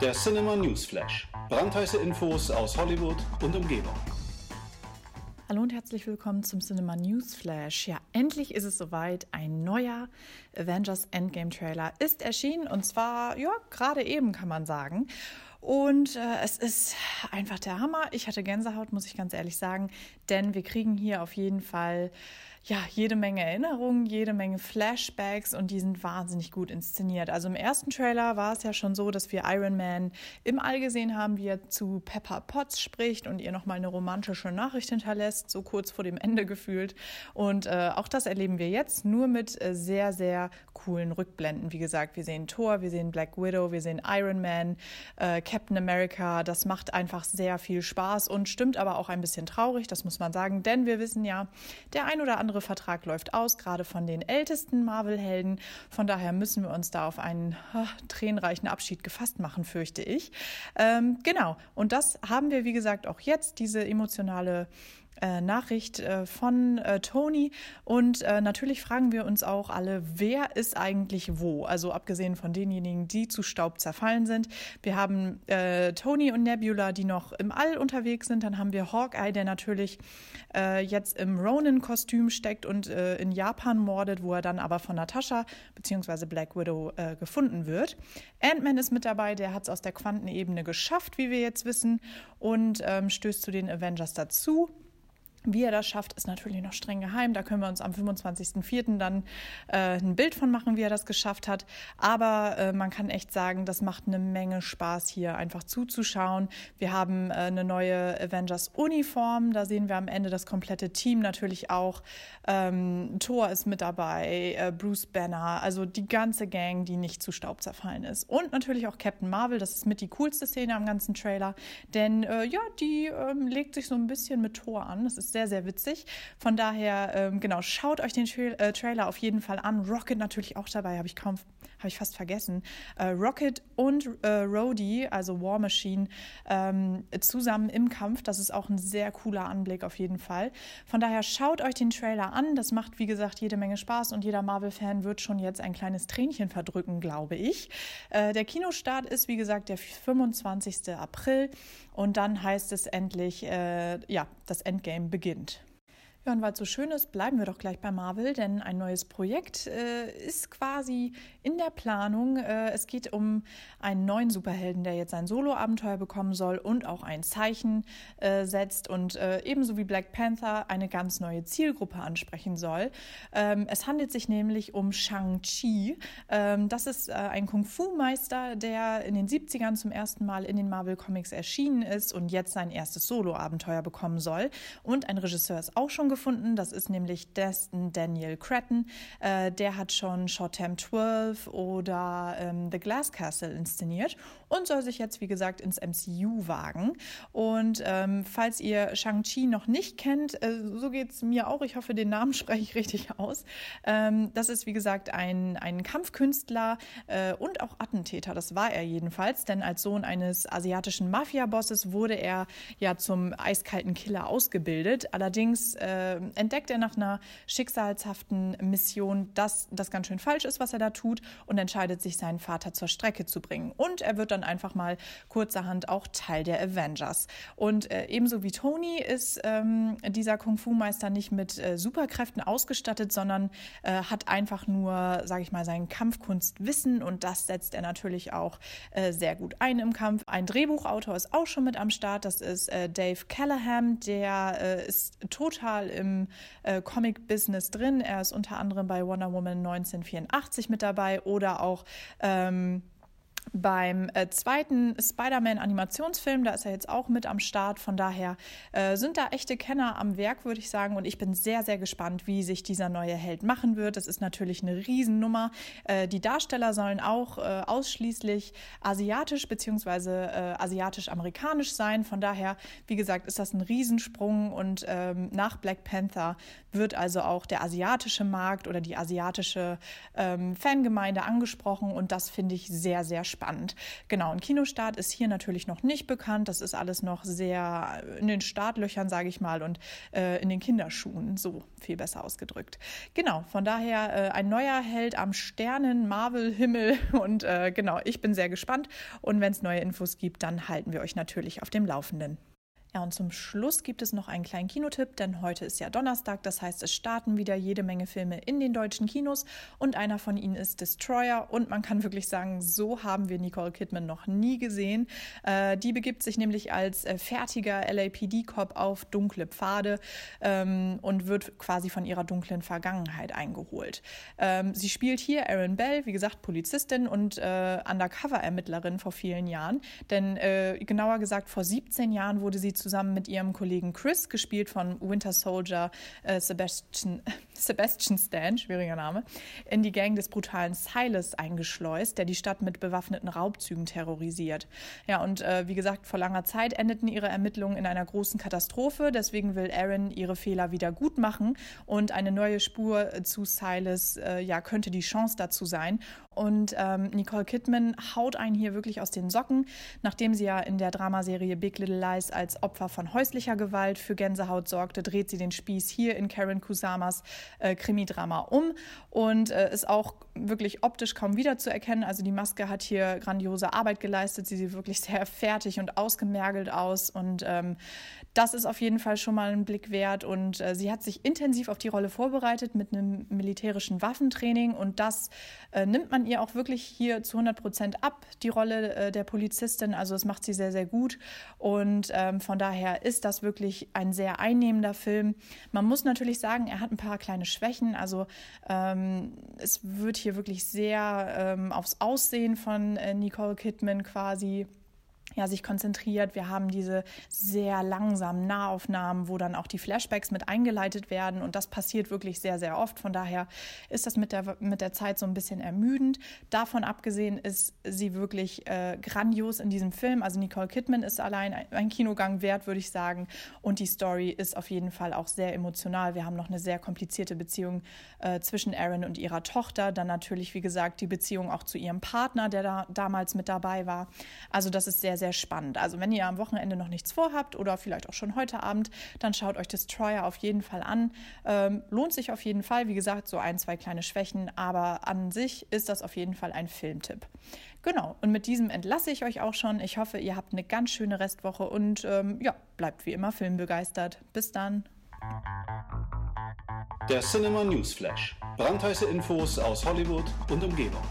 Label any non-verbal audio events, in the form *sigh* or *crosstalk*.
Der Cinema Newsflash. Brandheiße Infos aus Hollywood und Umgebung. Hallo und herzlich willkommen zum Cinema Newsflash. Ja, endlich ist es soweit. Ein neuer Avengers Endgame Trailer ist erschienen und zwar, ja, gerade eben kann man sagen. Und äh, es ist einfach der Hammer. Ich hatte Gänsehaut, muss ich ganz ehrlich sagen, denn wir kriegen hier auf jeden Fall ja, jede Menge Erinnerungen, jede Menge Flashbacks und die sind wahnsinnig gut inszeniert. Also im ersten Trailer war es ja schon so, dass wir Iron Man im All gesehen haben, wie er zu Pepper Potts spricht und ihr nochmal eine romantische Nachricht hinterlässt, so kurz vor dem Ende gefühlt. Und äh, auch das erleben wir jetzt, nur mit äh, sehr, sehr coolen Rückblenden. Wie gesagt, wir sehen Thor, wir sehen Black Widow, wir sehen Iron Man, äh, Captain America. Das macht einfach sehr viel Spaß und stimmt aber auch ein bisschen traurig, das muss man sagen, denn wir wissen ja, der ein oder andere andere Vertrag läuft aus, gerade von den ältesten Marvel-Helden. Von daher müssen wir uns da auf einen oh, tränenreichen Abschied gefasst machen, fürchte ich. Ähm, genau. Und das haben wir, wie gesagt, auch jetzt, diese emotionale Nachricht äh, von äh, Tony. Und äh, natürlich fragen wir uns auch alle, wer ist eigentlich wo? Also abgesehen von denjenigen, die zu Staub zerfallen sind. Wir haben äh, Tony und Nebula, die noch im All unterwegs sind. Dann haben wir Hawkeye, der natürlich äh, jetzt im Ronin-Kostüm steckt und in Japan mordet, wo er dann aber von Natascha bzw. Black Widow gefunden wird. Ant-Man ist mit dabei, der hat es aus der Quantenebene geschafft, wie wir jetzt wissen, und ähm, stößt zu den Avengers dazu. Wie er das schafft, ist natürlich noch streng geheim. Da können wir uns am 25.04. dann äh, ein Bild von machen, wie er das geschafft hat. Aber äh, man kann echt sagen, das macht eine Menge Spaß hier einfach zuzuschauen. Wir haben äh, eine neue Avengers-Uniform. Da sehen wir am Ende das komplette Team natürlich auch. Ähm, Thor ist mit dabei, äh, Bruce Banner, also die ganze Gang, die nicht zu Staub zerfallen ist. Und natürlich auch Captain Marvel. Das ist mit die coolste Szene am ganzen Trailer. Denn äh, ja, die ähm, legt sich so ein bisschen mit Thor an. Das ist sehr, sehr witzig. Von daher, ähm, genau, schaut euch den Tra äh, Trailer auf jeden Fall an. Rocket natürlich auch dabei, habe ich kaum, habe ich fast vergessen. Äh, Rocket und äh, Rhodey, also War Machine, ähm, zusammen im Kampf. Das ist auch ein sehr cooler Anblick auf jeden Fall. Von daher schaut euch den Trailer an. Das macht, wie gesagt, jede Menge Spaß und jeder Marvel-Fan wird schon jetzt ein kleines Tränchen verdrücken, glaube ich. Äh, der Kinostart ist, wie gesagt, der 25. April und dann heißt es endlich, äh, ja, das Endgame beginnt. weekend. Ja, und weil es so schön ist, bleiben wir doch gleich bei Marvel, denn ein neues Projekt äh, ist quasi in der Planung. Äh, es geht um einen neuen Superhelden, der jetzt ein Solo-Abenteuer bekommen soll und auch ein Zeichen äh, setzt und äh, ebenso wie Black Panther eine ganz neue Zielgruppe ansprechen soll. Ähm, es handelt sich nämlich um Shang-Chi. Ähm, das ist äh, ein Kung-Fu-Meister, der in den 70ern zum ersten Mal in den Marvel Comics erschienen ist und jetzt sein erstes Solo-Abenteuer bekommen soll. Und ein Regisseur ist auch schon gefunden. Das ist nämlich Destin Daniel Cretton. Äh, der hat schon Short Term 12 oder ähm, The Glass Castle inszeniert und soll sich jetzt, wie gesagt, ins MCU wagen. Und ähm, falls ihr Shang-Chi noch nicht kennt, äh, so geht es mir auch. Ich hoffe, den Namen *laughs* spreche ich richtig aus. Ähm, das ist, wie gesagt, ein, ein Kampfkünstler äh, und auch Attentäter. Das war er jedenfalls, denn als Sohn eines asiatischen Mafia-Bosses wurde er ja zum eiskalten Killer ausgebildet. Allerdings äh, äh, entdeckt er nach einer schicksalshaften Mission, dass das ganz schön falsch ist, was er da tut und entscheidet sich, seinen Vater zur Strecke zu bringen. Und er wird dann einfach mal kurzerhand auch Teil der Avengers. Und äh, ebenso wie Tony ist ähm, dieser Kung-Fu-Meister nicht mit äh, Superkräften ausgestattet, sondern äh, hat einfach nur, sage ich mal, sein Kampfkunstwissen und das setzt er natürlich auch äh, sehr gut ein im Kampf. Ein Drehbuchautor ist auch schon mit am Start, das ist äh, Dave Callahan, der ist total im äh, Comic-Business drin. Er ist unter anderem bei Wonder Woman 1984 mit dabei oder auch ähm, beim äh, zweiten Spider-Man-Animationsfilm, da ist er jetzt auch mit am Start. Von daher äh, sind da echte Kenner am Werk, würde ich sagen. Und ich bin sehr, sehr gespannt, wie sich dieser neue Held machen wird. Das ist natürlich eine Riesennummer. Äh, die Darsteller sollen auch äh, ausschließlich asiatisch bzw. Äh, asiatisch-amerikanisch sein. Von daher, wie gesagt, ist das ein Riesensprung. Und ähm, nach Black Panther wird also auch der asiatische Markt oder die asiatische ähm, Fangemeinde angesprochen. Und das finde ich sehr, sehr spannend spannend. Genau, ein Kinostart ist hier natürlich noch nicht bekannt. Das ist alles noch sehr in den Startlöchern, sage ich mal, und äh, in den Kinderschuhen, so viel besser ausgedrückt. Genau, von daher äh, ein neuer Held am Sternen, Marvel-Himmel *laughs* und äh, genau, ich bin sehr gespannt und wenn es neue Infos gibt, dann halten wir euch natürlich auf dem Laufenden. Ja, und zum Schluss gibt es noch einen kleinen Kinotipp, denn heute ist ja Donnerstag, das heißt, es starten wieder jede Menge Filme in den deutschen Kinos und einer von ihnen ist Destroyer und man kann wirklich sagen, so haben wir Nicole Kidman noch nie gesehen. Äh, die begibt sich nämlich als äh, fertiger LAPD-Cop auf dunkle Pfade ähm, und wird quasi von ihrer dunklen Vergangenheit eingeholt. Ähm, sie spielt hier Aaron Bell, wie gesagt, Polizistin und äh, Undercover-Ermittlerin vor vielen Jahren, denn äh, genauer gesagt vor 17 Jahren wurde sie zu zusammen mit ihrem Kollegen Chris, gespielt von Winter Soldier äh, Sebastian, *laughs* Sebastian Stan, schwieriger Name, in die Gang des brutalen Silas eingeschleust, der die Stadt mit bewaffneten Raubzügen terrorisiert. Ja, und äh, wie gesagt, vor langer Zeit endeten ihre Ermittlungen in einer großen Katastrophe. Deswegen will Aaron ihre Fehler wieder gut machen und eine neue Spur zu Silas, äh, ja, könnte die Chance dazu sein. Und ähm, Nicole Kidman haut einen hier wirklich aus den Socken, nachdem sie ja in der Dramaserie Big Little Lies als Opfer von häuslicher Gewalt. Für Gänsehaut sorgte, dreht sie den Spieß hier in Karen Kusamas äh, Krimidrama um. Und äh, ist auch wirklich optisch kaum wiederzuerkennen. Also die Maske hat hier grandiose Arbeit geleistet. Sie sieht wirklich sehr fertig und ausgemergelt aus und ähm, das ist auf jeden Fall schon mal ein Blick wert. Und äh, sie hat sich intensiv auf die Rolle vorbereitet mit einem militärischen Waffentraining und das äh, nimmt man ihr auch wirklich hier zu 100 Prozent ab, die Rolle äh, der Polizistin. Also das macht sie sehr, sehr gut. Und ähm, von daher ist das wirklich ein sehr einnehmender Film. Man muss natürlich sagen, er hat ein paar kleine Schwächen. Also ähm, es wird hier wirklich sehr ähm, aufs Aussehen von äh, Nicole Kidman quasi ja, sich konzentriert. Wir haben diese sehr langsamen Nahaufnahmen, wo dann auch die Flashbacks mit eingeleitet werden. Und das passiert wirklich sehr, sehr oft. Von daher ist das mit der, mit der Zeit so ein bisschen ermüdend. Davon abgesehen ist sie wirklich äh, grandios in diesem Film. Also Nicole Kidman ist allein ein Kinogang wert, würde ich sagen. Und die Story ist auf jeden Fall auch sehr emotional. Wir haben noch eine sehr komplizierte Beziehung äh, zwischen Aaron und ihrer Tochter. Dann natürlich, wie gesagt, die Beziehung auch zu ihrem Partner, der da damals mit dabei war. Also das ist sehr, sehr sehr spannend. Also wenn ihr am Wochenende noch nichts vorhabt oder vielleicht auch schon heute Abend, dann schaut euch Destroyer auf jeden Fall an. Ähm, lohnt sich auf jeden Fall. Wie gesagt, so ein, zwei kleine Schwächen, aber an sich ist das auf jeden Fall ein Filmtipp. Genau, und mit diesem entlasse ich euch auch schon. Ich hoffe, ihr habt eine ganz schöne Restwoche und ähm, ja, bleibt wie immer filmbegeistert. Bis dann. Der Cinema News Flash. Brandheiße Infos aus Hollywood und Umgebung.